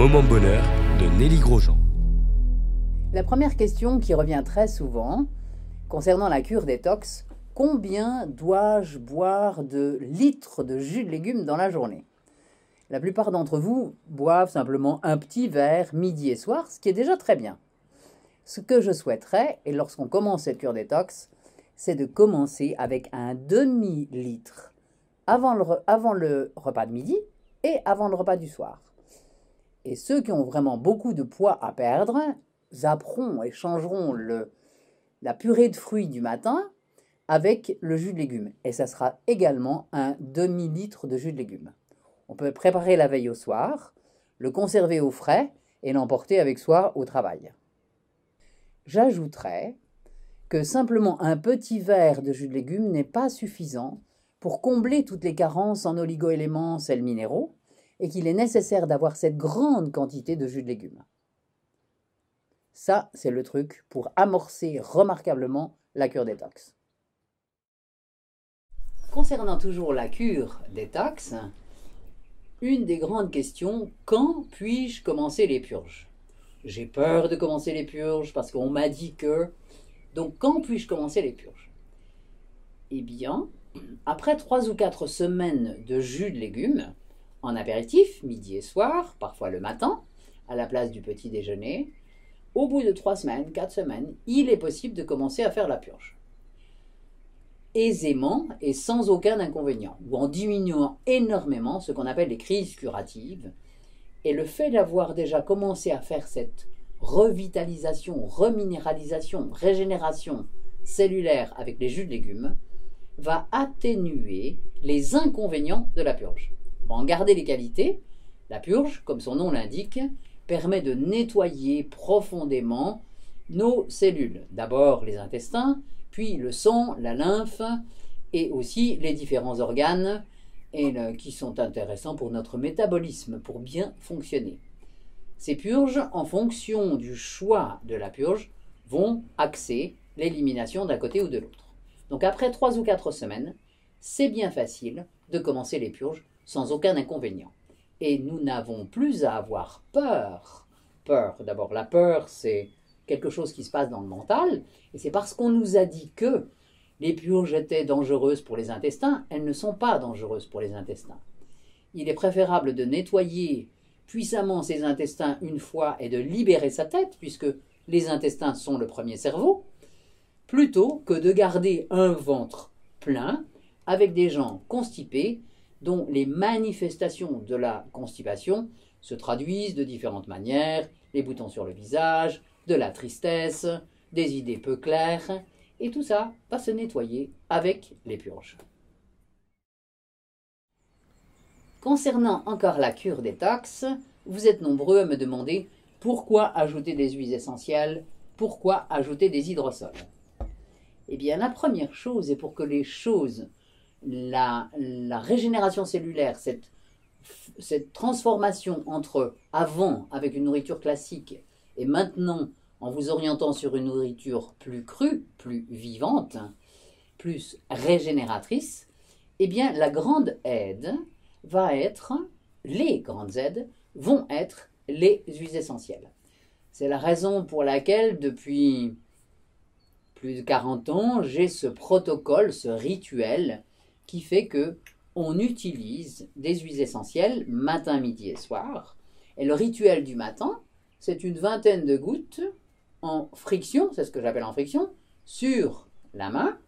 moment bonheur de Nelly Grosjean. La première question qui revient très souvent concernant la cure détox, combien dois-je boire de litres de jus de légumes dans la journée? La plupart d'entre vous boivent simplement un petit verre midi et soir, ce qui est déjà très bien. Ce que je souhaiterais, et lorsqu'on commence cette cure détox, c'est de commencer avec un demi-litre avant le, avant le repas de midi et avant le repas du soir. Et ceux qui ont vraiment beaucoup de poids à perdre zapperont et changeront la purée de fruits du matin avec le jus de légumes. Et ça sera également un demi-litre de jus de légumes. On peut préparer la veille au soir, le conserver au frais et l'emporter avec soi au travail. J'ajouterais que simplement un petit verre de jus de légumes n'est pas suffisant pour combler toutes les carences en oligoéléments, sels minéraux, et qu'il est nécessaire d'avoir cette grande quantité de jus de légumes. Ça, c'est le truc pour amorcer remarquablement la cure détox. Concernant toujours la cure détox, une des grandes questions, quand puis-je commencer les purges? J'ai peur de commencer les purges parce qu'on m'a dit que donc, quand puis-je commencer les purges? Eh bien, après trois ou quatre semaines de jus de légumes, en apéritif, midi et soir, parfois le matin, à la place du petit déjeuner, au bout de trois semaines, quatre semaines, il est possible de commencer à faire la purge. Aisément et sans aucun inconvénient, ou en diminuant énormément ce qu'on appelle les crises curatives. Et le fait d'avoir déjà commencé à faire cette revitalisation, reminéralisation, régénération cellulaire avec les jus de légumes va atténuer les inconvénients de la purge. Pour en garder les qualités, la purge, comme son nom l'indique, permet de nettoyer profondément nos cellules. D'abord les intestins, puis le sang, la lymphe et aussi les différents organes qui sont intéressants pour notre métabolisme, pour bien fonctionner. Ces purges, en fonction du choix de la purge, vont axer l'élimination d'un côté ou de l'autre. Donc après trois ou quatre semaines, c'est bien facile de commencer les purges sans aucun inconvénient. Et nous n'avons plus à avoir peur. Peur, d'abord, la peur, c'est quelque chose qui se passe dans le mental, et c'est parce qu'on nous a dit que les purges étaient dangereuses pour les intestins, elles ne sont pas dangereuses pour les intestins. Il est préférable de nettoyer puissamment ses intestins une fois et de libérer sa tête, puisque les intestins sont le premier cerveau, plutôt que de garder un ventre plein avec des gens constipés dont les manifestations de la constipation se traduisent de différentes manières, les boutons sur le visage, de la tristesse, des idées peu claires, et tout ça va se nettoyer avec les purges. Concernant encore la cure détox, vous êtes nombreux à me demander pourquoi ajouter des huiles essentielles, pourquoi ajouter des hydrosols. Eh bien, la première chose, est pour que les choses, la, régénération cellulaire, cette, cette transformation entre avant avec une nourriture classique et maintenant en vous orientant sur une nourriture plus crue, plus vivante, plus régénératrice, eh bien la grande aide va être, les grandes aides vont être les huiles essentielles. C'est la raison pour laquelle, depuis plus de 40 ans, j'ai ce protocole, ce rituel qui fait que on utilise des huiles essentielles matin, midi et soir. Et le rituel du matin, c'est une vingtaine de gouttes en friction, c'est ce que j'appelle en friction, sur la main.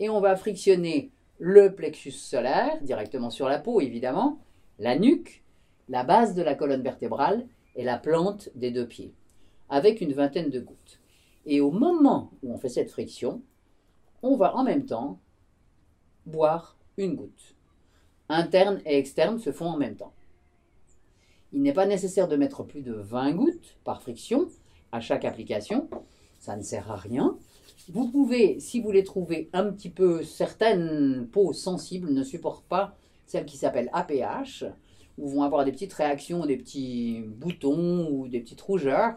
Et on va frictionner le plexus solaire, directement sur la peau évidemment, la nuque, la base de la colonne vertébrale et la plante des deux pieds, avec une vingtaine de gouttes. Et au moment où on fait cette friction, on va en même temps boire une goutte. Interne et externe se font en même temps. Il n'est pas nécessaire de mettre plus de 20 gouttes par friction à chaque application, ça ne sert à rien. Vous pouvez, si vous les trouvez un petit peu, certaines peaux sensibles ne supportent pas celle qui s'appelle APH, ou vont avoir des petites réactions, des petits boutons ou des petites rougeurs.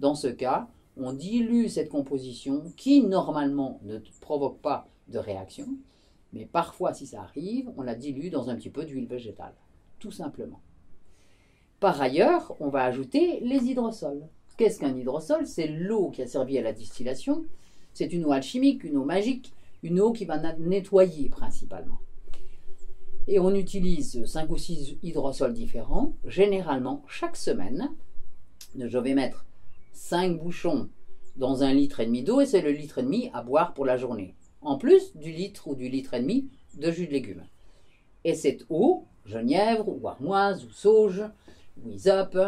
Dans ce cas, on dilue cette composition qui normalement ne provoque pas de réaction, mais parfois si ça arrive, on la dilue dans un petit peu d'huile végétale, tout simplement. Par ailleurs, on va ajouter les hydrosols. Qu'est-ce qu'un hydrosol? C'est l'eau qui a servi à la distillation. C'est une eau alchimique, une eau magique, une eau qui va nettoyer principalement. Et on utilise 5 ou 6 hydrosols différents, généralement chaque semaine. Je vais mettre 5 bouchons dans un litre et demi d'eau et c'est le litre et demi à boire pour la journée. En plus du litre ou du litre et demi de jus de légumes. Et cette eau, genièvre ou armoise ou sauge ou isope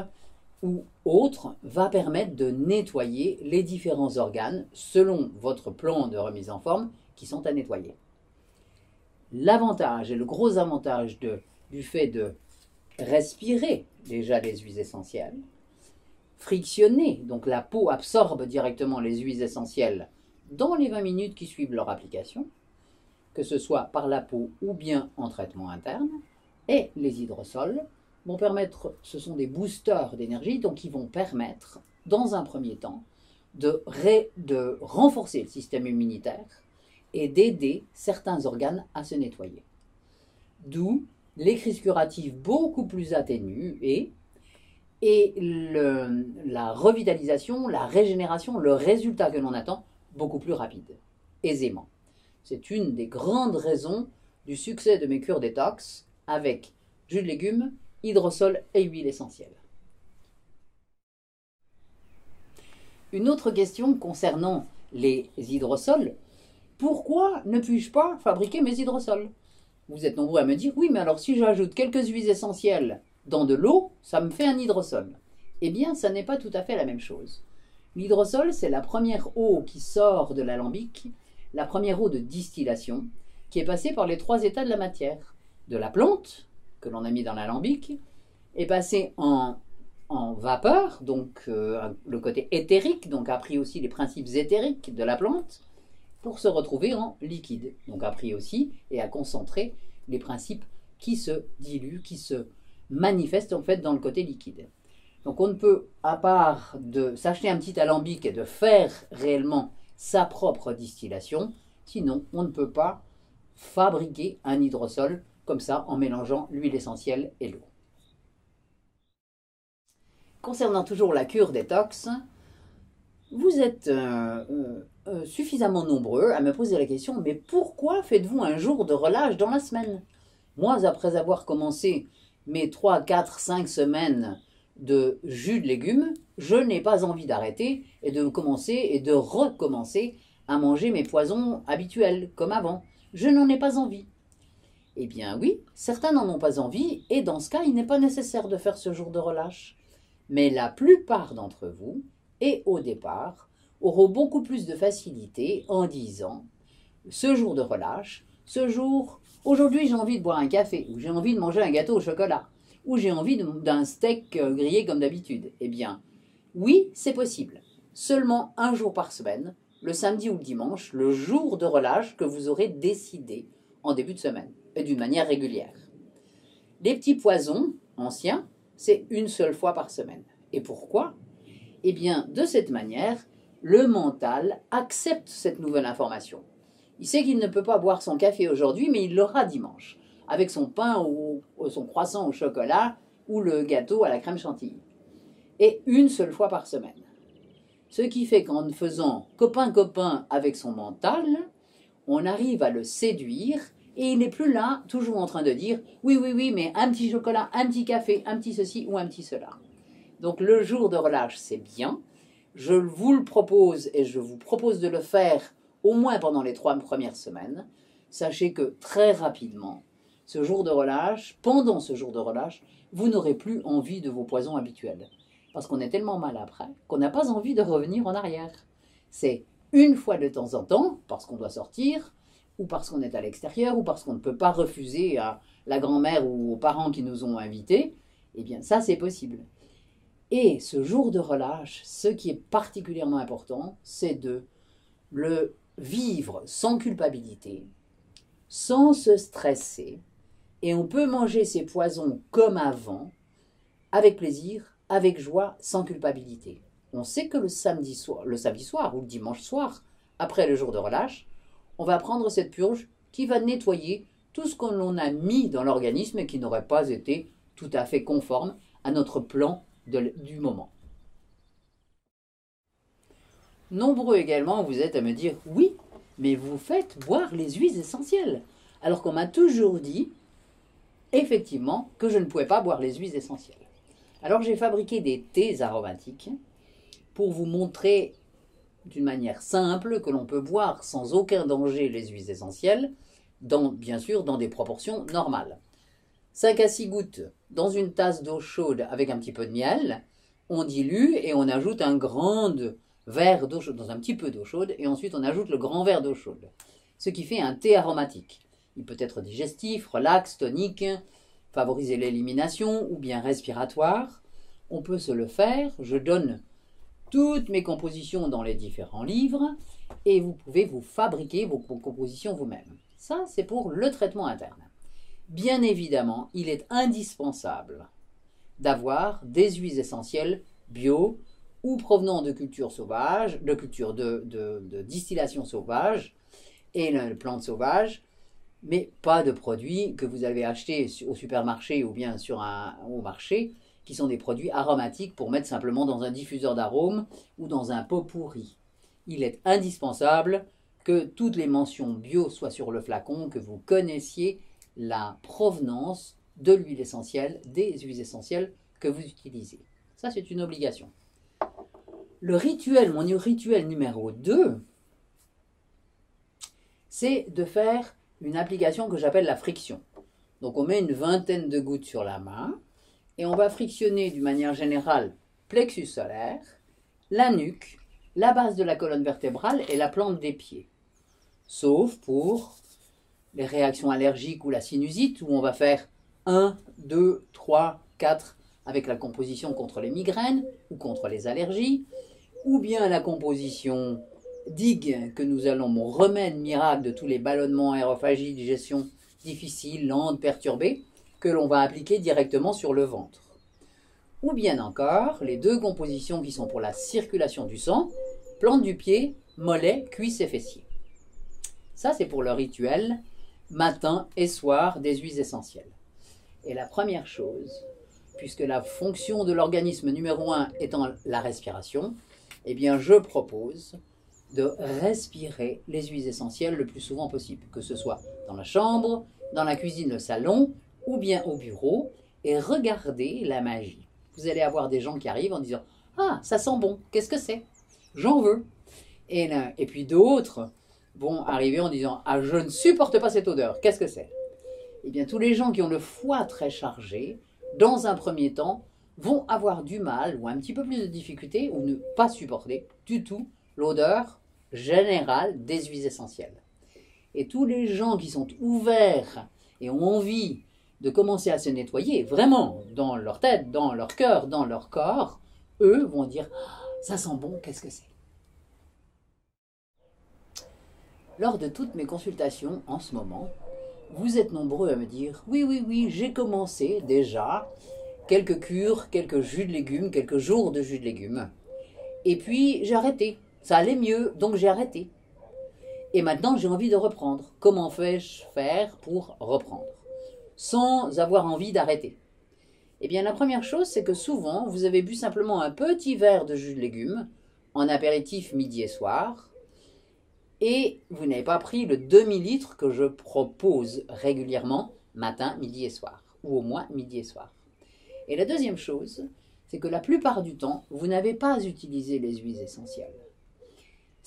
ou autre, va permettre de nettoyer les différents organes selon votre plan de remise en forme qui sont à nettoyer. L'avantage et le gros avantage de, du fait de respirer déjà les huiles essentielles, frictionner, donc la peau absorbe directement les huiles essentielles dans les 20 minutes qui suivent leur application, que ce soit par la peau ou bien en traitement interne, et les hydrosols vont permettre, ce sont des boosters d'énergie, donc ils vont permettre, dans un premier temps, de, renforcer le système immunitaire et d'aider certains organes à se nettoyer. D'où les crises curatives beaucoup plus atténuées et la revitalisation, la régénération, le résultat que l'on attend beaucoup plus rapide, aisément. C'est une des grandes raisons du succès de mes cures détox avec jus de légumes, hydrosol et huile essentielle. Une autre question concernant les hydrosols, pourquoi ne puis-je pas fabriquer mes hydrosols? Vous êtes nombreux à me dire oui, mais alors si j'ajoute quelques huiles essentielles dans de l'eau, ça me fait un hydrosol. Eh bien, ça n'est pas tout à fait la même chose. L'hydrosol, c'est la première eau qui sort de l'alambic, la première eau de distillation, qui est passée par les trois états de la matière. De la plante, que l'on a mis dans l'alambic, est passée en, vapeur, donc euh, le côté éthérique, donc a pris aussi les principes éthériques de la plante, pour se retrouver en liquide, donc a pris aussi et a concentré les principes qui se diluent, qui se manifestent en fait dans le côté liquide. Donc on ne peut, à part de s'acheter un petit alambic et de faire réellement sa propre distillation, sinon on ne peut pas fabriquer un hydrosol comme ça en mélangeant l'huile essentielle et l'eau. Concernant toujours la cure détox, vous êtes euh, euh, euh, suffisamment nombreux à me poser la question, mais pourquoi faites-vous un jour de relâche dans la semaine? Moi, après avoir commencé mes 3, 4, 5 semaines de jus de légumes, je n'ai pas envie d'arrêter et de commencer et de recommencer à manger mes poisons habituels comme avant. Je n'en ai pas envie. Eh bien oui, certains n'en ont pas envie et dans ce cas, il n'est pas nécessaire de faire ce jour de relâche. Mais la plupart d'entre vous, et au départ, auront beaucoup plus de facilité en disant ce jour de relâche, ce jour, aujourd'hui j'ai envie de boire un café ou j'ai envie de manger un gâteau au chocolat ou j'ai envie d'un steak euh, grillé comme d'habitude Eh bien, oui, c'est possible. Seulement un jour par semaine, le samedi ou le dimanche, le jour de relâche que vous aurez décidé en début de semaine, et d'une manière régulière. Les petits poisons anciens, c'est une seule fois par semaine. Et pourquoi? Eh bien, de cette manière, le mental accepte cette nouvelle information. Il sait qu'il ne peut pas boire son café aujourd'hui, mais il l'aura dimanche avec son pain ou son croissant au chocolat ou le gâteau à la crème chantilly. Et une seule fois par semaine. Ce qui fait qu'en faisant copain-copain avec son mental, on arrive à le séduire et il n'est plus là, toujours en train de dire oui, oui, oui, mais un petit chocolat, un petit café, un petit ceci ou un petit cela. Donc le jour de relâche, c'est bien. Je vous le propose et je vous propose de le faire au moins pendant les trois premières semaines. Sachez que très rapidement, ce jour de relâche, pendant ce jour de relâche, vous n'aurez plus envie de vos poisons habituels. Parce qu'on est tellement mal après qu'on n'a pas envie de revenir en arrière. C'est une fois de temps en temps, parce qu'on doit sortir, ou parce qu'on est à l'extérieur, ou parce qu'on ne peut pas refuser à la grand-mère ou aux parents qui nous ont invités, eh bien ça c'est possible. Et ce jour de relâche, ce qui est particulièrement important, c'est de le vivre sans culpabilité, sans se stresser, et on peut manger ces poisons comme avant, avec plaisir, avec joie, sans culpabilité. On sait que le samedi soir, le samedi soir ou le dimanche soir, après le jour de relâche, on va prendre cette purge qui va nettoyer tout ce qu'on a mis dans l'organisme et qui n'aurait pas été tout à fait conforme à notre plan du moment. Nombreux également, vous êtes à me dire oui, mais vous faites boire les huiles essentielles. Alors qu'on m'a toujours dit, effectivement, que je ne pouvais pas boire les huiles essentielles. Alors j'ai fabriqué des thés aromatiques pour vous montrer d'une manière simple que l'on peut boire sans aucun danger les huiles essentielles, dans, bien sûr dans des proportions normales. 5 à 6 gouttes dans une tasse d'eau chaude avec un petit peu de miel, on dilue et on ajoute un grand verre d'eau chaude, dans un petit peu d'eau chaude, et ensuite on ajoute le grand verre d'eau chaude, ce qui fait un thé aromatique. Il peut être digestif, relax, tonique, favoriser l'élimination ou bien respiratoire. On peut se le faire. Je donne toutes mes compositions dans les différents livres et vous pouvez vous fabriquer vos compositions vous-même. Ça, c'est pour le traitement interne. Bien évidemment, il est indispensable d'avoir des huiles essentielles bio ou provenant de cultures sauvages, de cultures de, distillation sauvage et de plantes sauvages, mais pas de produits que vous avez achetés au supermarché ou bien sur un, au marché, qui sont des produits aromatiques pour mettre simplement dans un diffuseur d'arômes ou dans un pot pourri. Il est indispensable que toutes les mentions bio soient sur le flacon, que vous connaissiez la provenance de l'huile essentielle, des huiles essentielles que vous utilisez. Ça, c'est une obligation. Le rituel, mon rituel numéro 2, c'est de faire une application que j'appelle la friction. Donc on met une vingtaine de gouttes sur la main et on va frictionner d'une manière générale plexus solaire, la nuque, la base de la colonne vertébrale et la plante des pieds. Sauf pour les réactions allergiques ou la sinusite où on va faire 1, 2, 3, 4 avec la composition contre les migraines ou contre les allergies, ou bien la composition digue que nous allons, mon remède miracle de tous les ballonnements, aérophagie, digestion difficile, lente, perturbée, que l'on va appliquer directement sur le ventre. Ou bien encore, les deux compositions qui sont pour la circulation du sang, plante du pied, mollet, cuisse et fessier. Ça, c'est pour le rituel matin et soir des huiles essentielles. Et la première chose, puisque la fonction de l'organisme numéro un étant la respiration, eh bien, je propose de respirer les huiles essentielles le plus souvent possible, que ce soit dans la chambre, dans la cuisine, le salon ou bien au bureau, et regardez la magie. Vous allez avoir des gens qui arrivent en disant Ah, ça sent bon, qu'est-ce que c'est? J'en veux. Et, et puis d'autres vont arriver en disant Ah, je ne supporte pas cette odeur, qu'est-ce que c'est? Eh bien, tous les gens qui ont le foie très chargé, dans un premier temps, vont avoir du mal ou un petit peu plus de difficulté ou ne pas supporter du tout l'odeur générale des huiles essentielles. Et tous les gens qui sont ouverts et ont envie de commencer à se nettoyer, vraiment, dans leur tête, dans leur cœur, dans leur corps, eux vont dire ah, Ça sent bon, qu'est-ce que c'est? Lors de toutes mes consultations en ce moment, vous êtes nombreux à me dire Oui, oui, oui, j'ai commencé déjà quelques cures, quelques jus de légumes, quelques jours de jus de légumes. Et puis j'ai arrêté ça allait mieux, donc j'ai arrêté. Et maintenant, j'ai envie de reprendre. Comment fais-je faire pour reprendre? Sans avoir envie d'arrêter. Eh bien, la première chose, c'est que souvent, vous avez bu simplement un petit verre de jus de légumes en apéritif midi et soir, et vous n'avez pas pris le demi-litre que je propose régulièrement matin, midi et soir, ou au moins midi et soir. Et la deuxième chose, c'est que la plupart du temps, vous n'avez pas utilisé les huiles essentielles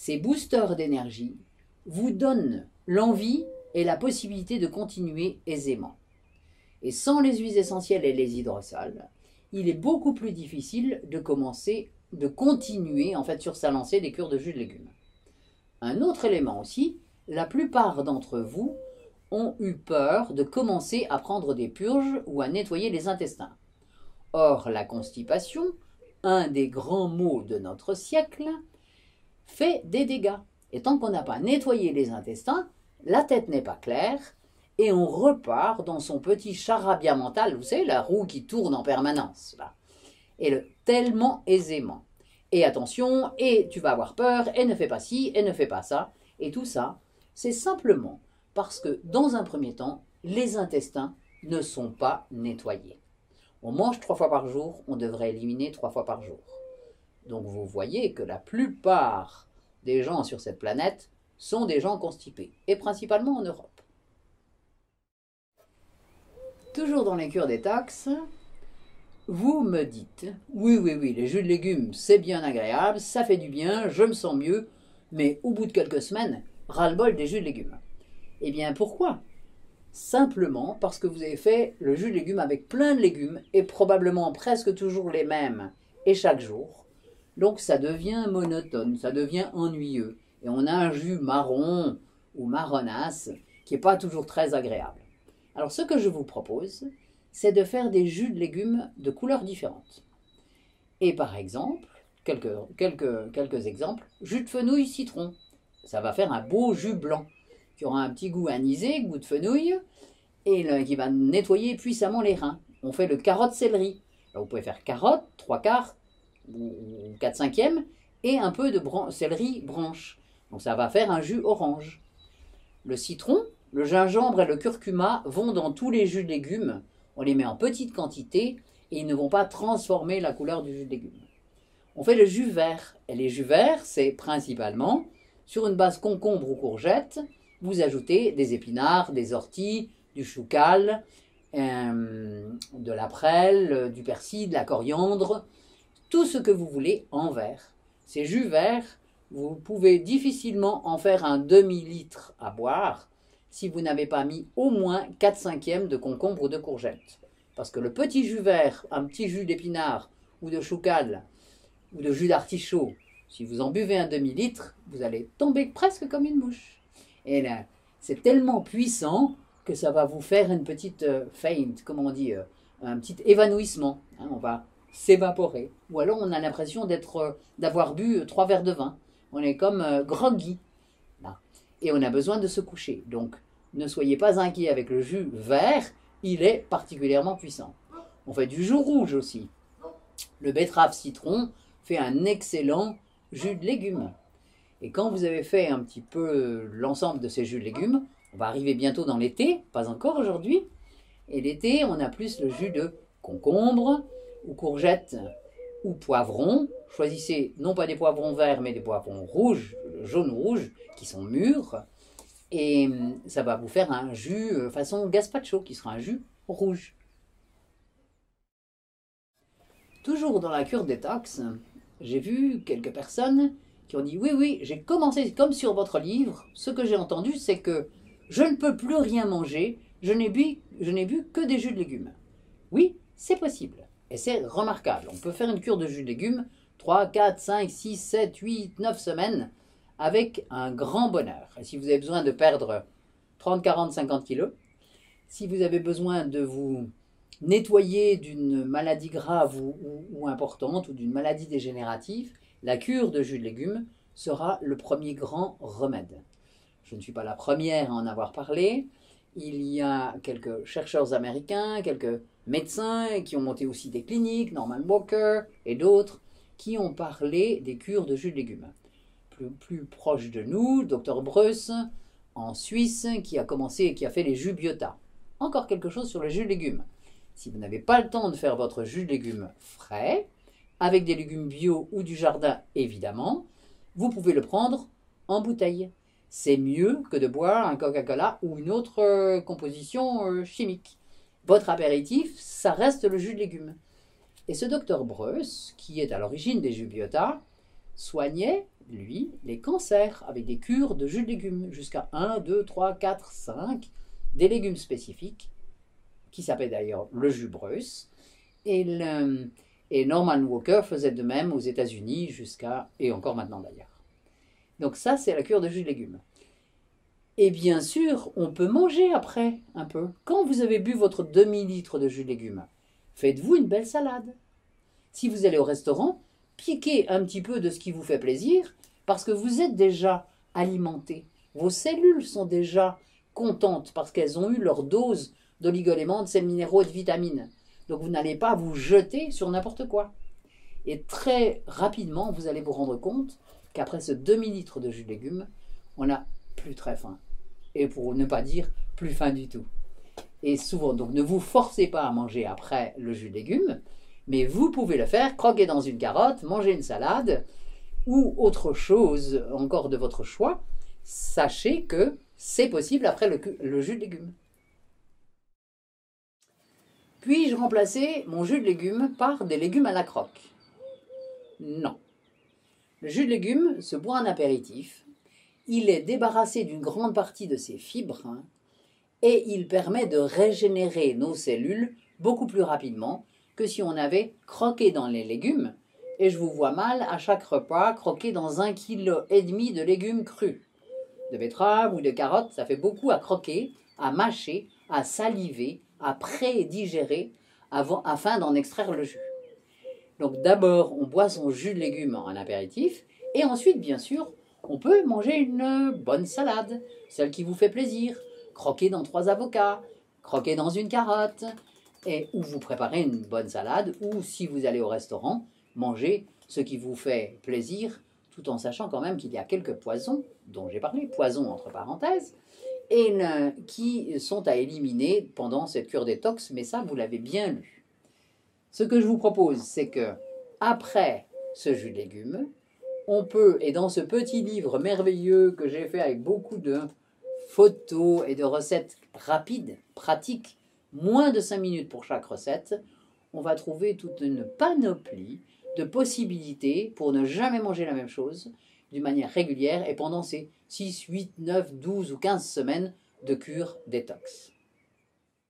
ces boosters d'énergie vous donnent l'envie et la possibilité de continuer aisément. Et sans les huiles essentielles et les hydrosols, il est beaucoup plus difficile de commencer, de continuer en fait sur sa lancée des cures de jus de légumes. Un autre élément aussi, la plupart d'entre vous ont eu peur de commencer à prendre des purges ou à nettoyer les intestins. Or, la constipation, un des grands maux de notre siècle, fait des dégâts. Et tant qu'on n'a pas nettoyé les intestins, la tête n'est pas claire et on repart dans son petit charabia mental, vous savez, la roue qui tourne en permanence, là. Et le, tellement aisément. Et attention, et tu vas avoir peur, et ne fais pas ci, et ne fais pas ça. Et tout ça, c'est simplement parce que, dans un premier temps, les intestins ne sont pas nettoyés. On mange trois fois par jour, on devrait éliminer trois fois par jour. Donc vous voyez que la plupart des gens sur cette planète sont des gens constipés, et principalement en Europe. Toujours dans les cures détox, vous me dites, oui, oui, oui, les jus de légumes, c'est bien agréable, ça fait du bien, je me sens mieux, mais au bout de quelques semaines, ras-le-bol des jus de légumes. Eh bien, pourquoi? Simplement parce que vous avez fait le jus de légumes avec plein de légumes, et probablement presque toujours les mêmes, et chaque jour. Donc ça devient monotone, ça devient ennuyeux, et on a un jus marron ou marronasse qui n'est pas toujours très agréable. Alors ce que je vous propose, c'est de faire des jus de légumes de couleurs différentes. Et par exemple, quelques, quelques, quelques exemples, jus de fenouil citron. Ça va faire un beau jus blanc qui aura un petit goût anisé, goût de fenouil, et qui va nettoyer puissamment les reins. On fait le carotte céleri. vous pouvez faire carotte, trois quarts ou 4 cinquièmes, et un peu de céleri branche. Donc ça va faire un jus orange. Le citron, le gingembre et le curcuma vont dans tous les jus de légumes. On les met en petite quantité et ils ne vont pas transformer la couleur du jus de légumes. On fait le jus vert. Et les jus verts, c'est principalement sur une base concombre ou courgette. Vous ajoutez des épinards, des orties, du chou cal, euh, de la prêle, du persil, de la coriandre, tout ce que vous voulez en vert. Ces jus verts, vous pouvez difficilement en faire un demi-litre à boire si vous n'avez pas mis au moins 4 cinquièmes de concombre ou de courgette. Parce que le petit jus vert, un petit jus d'épinard ou de choucal ou de jus d'artichaut, si vous en buvez un demi-litre, vous allez tomber presque comme une mouche. Et là, c'est tellement puissant que ça va vous faire une petite euh, feinte, comment on dit, euh, un petit évanouissement. Hein, on va s'évaporer. Ou alors on a l'impression d'être, euh, d'avoir bu trois verres de vin. On est comme groggy. Et on a besoin de se coucher. Donc ne soyez pas inquiets avec le jus vert, il est particulièrement puissant. On fait du jus rouge aussi. Le betterave citron fait un excellent jus de légumes. Et quand vous avez fait un petit peu l'ensemble de ces jus de légumes, on va arriver bientôt dans l'été, pas encore aujourd'hui. Et l'été, on a plus le jus de concombre ou courgette ou poivron. Choisissez non pas des poivrons verts, mais des poivrons rouges, jaune-rouge, qui sont mûrs. Et hum, ça va vous faire un jus euh, façon gazpacho, qui sera un jus rouge. Toujours dans la cure détox, j'ai vu quelques personnes qui ont dit oui, oui, j'ai commencé comme sur votre livre. Ce que j'ai entendu, c'est que je ne peux plus rien manger, je n'ai bu, bu que des jus de légumes. Oui, c'est possible. Et c'est remarquable. On peut faire une cure de jus de légumes 3, 4, 5, 6, 7, 8, 9 semaines avec un grand bonheur. Et si vous avez besoin de perdre 30, 40, 50 kilos, si vous avez besoin de vous nettoyer d'une maladie grave ou, ou importante ou d'une maladie dégénérative, la cure de jus de légumes sera le premier grand remède. Je ne suis pas la première à en avoir parlé. Il y a quelques chercheurs américains, quelques médecins qui ont monté aussi des cliniques, Norman Walker et d'autres, qui ont parlé des cures de jus de légumes. Plus, proche de nous, Dr Bruce, en Suisse, qui a commencé et qui a fait les jus biota. Encore quelque chose sur les jus de légumes. Si vous n'avez pas le temps de faire votre jus de légumes frais, avec des légumes bio ou du jardin évidemment, vous pouvez le prendre en bouteille c'est mieux que de boire un Coca-Cola ou une autre euh, composition euh, chimique. Votre apéritif, ça reste le jus de légumes. Et ce docteur Bruce, qui est à l'origine des jus soignait, lui, les cancers avec des cures de jus de légumes, jusqu'à 1, 2, 3, 4, 5, des légumes spécifiques, qui s'appelle d'ailleurs le jus Bruce. Et, et Norman Walker faisait de même aux États-Unis jusqu'à, et encore maintenant d'ailleurs. Donc ça, c'est la cure de jus de légumes. Et bien sûr, on peut manger après un peu. Quand vous avez bu votre demi-litre de jus de légumes, faites-vous une belle salade. Si vous allez au restaurant, piquez un petit peu de ce qui vous fait plaisir, parce que vous êtes déjà alimenté. Vos cellules sont déjà contentes parce qu'elles ont eu leur dose d'oligoéléments, de sels minéraux et de vitamines. Donc vous n'allez pas vous jeter sur n'importe quoi. Et très rapidement, vous allez vous rendre compte qu'après ce demi-litre de jus de légumes, on n'a plus très faim. Et pour ne pas dire plus faim du tout. Et souvent, donc ne vous forcez pas à manger après le jus de légumes, mais vous pouvez le faire, croquer dans une carotte, manger une salade ou autre chose encore de votre choix. Sachez que c'est possible après le, le jus de légumes. Puis-je remplacer mon jus de légumes par des légumes à la croque? Non. Le jus de légumes se boit en apéritif. Il est débarrassé d'une grande partie de ses fibres hein, et il permet de régénérer nos cellules beaucoup plus rapidement que si on avait croqué dans les légumes. Et je vous vois mal à chaque repas croquer dans un kilo et demi de légumes crus. De betteraves ou de carottes, ça fait beaucoup à croquer, à mâcher, à saliver, à pré-digérer afin d'en extraire le jus. Donc d'abord, on boit son jus de légumes en apéritif, et ensuite, bien sûr, on peut manger une bonne salade, celle qui vous fait plaisir, croquer dans trois avocats, croquer dans une carotte, et ou vous préparez une bonne salade, ou si vous allez au restaurant, manger ce qui vous fait plaisir, tout en sachant quand même qu'il y a quelques poisons, dont j'ai parlé, poisons entre parenthèses, et qui sont à éliminer pendant cette cure détox, mais ça, vous l'avez bien lu. Ce que je vous propose, c'est que, après ce jus de légumes, on peut, et dans ce petit livre merveilleux que j'ai fait avec beaucoup de photos et de recettes rapides, pratiques, moins de 5 minutes pour chaque recette, on va trouver toute une panoplie de possibilités pour ne jamais manger la même chose d'une manière régulière et pendant ces 6, 8, 9, 12 ou 15 semaines de cure détox.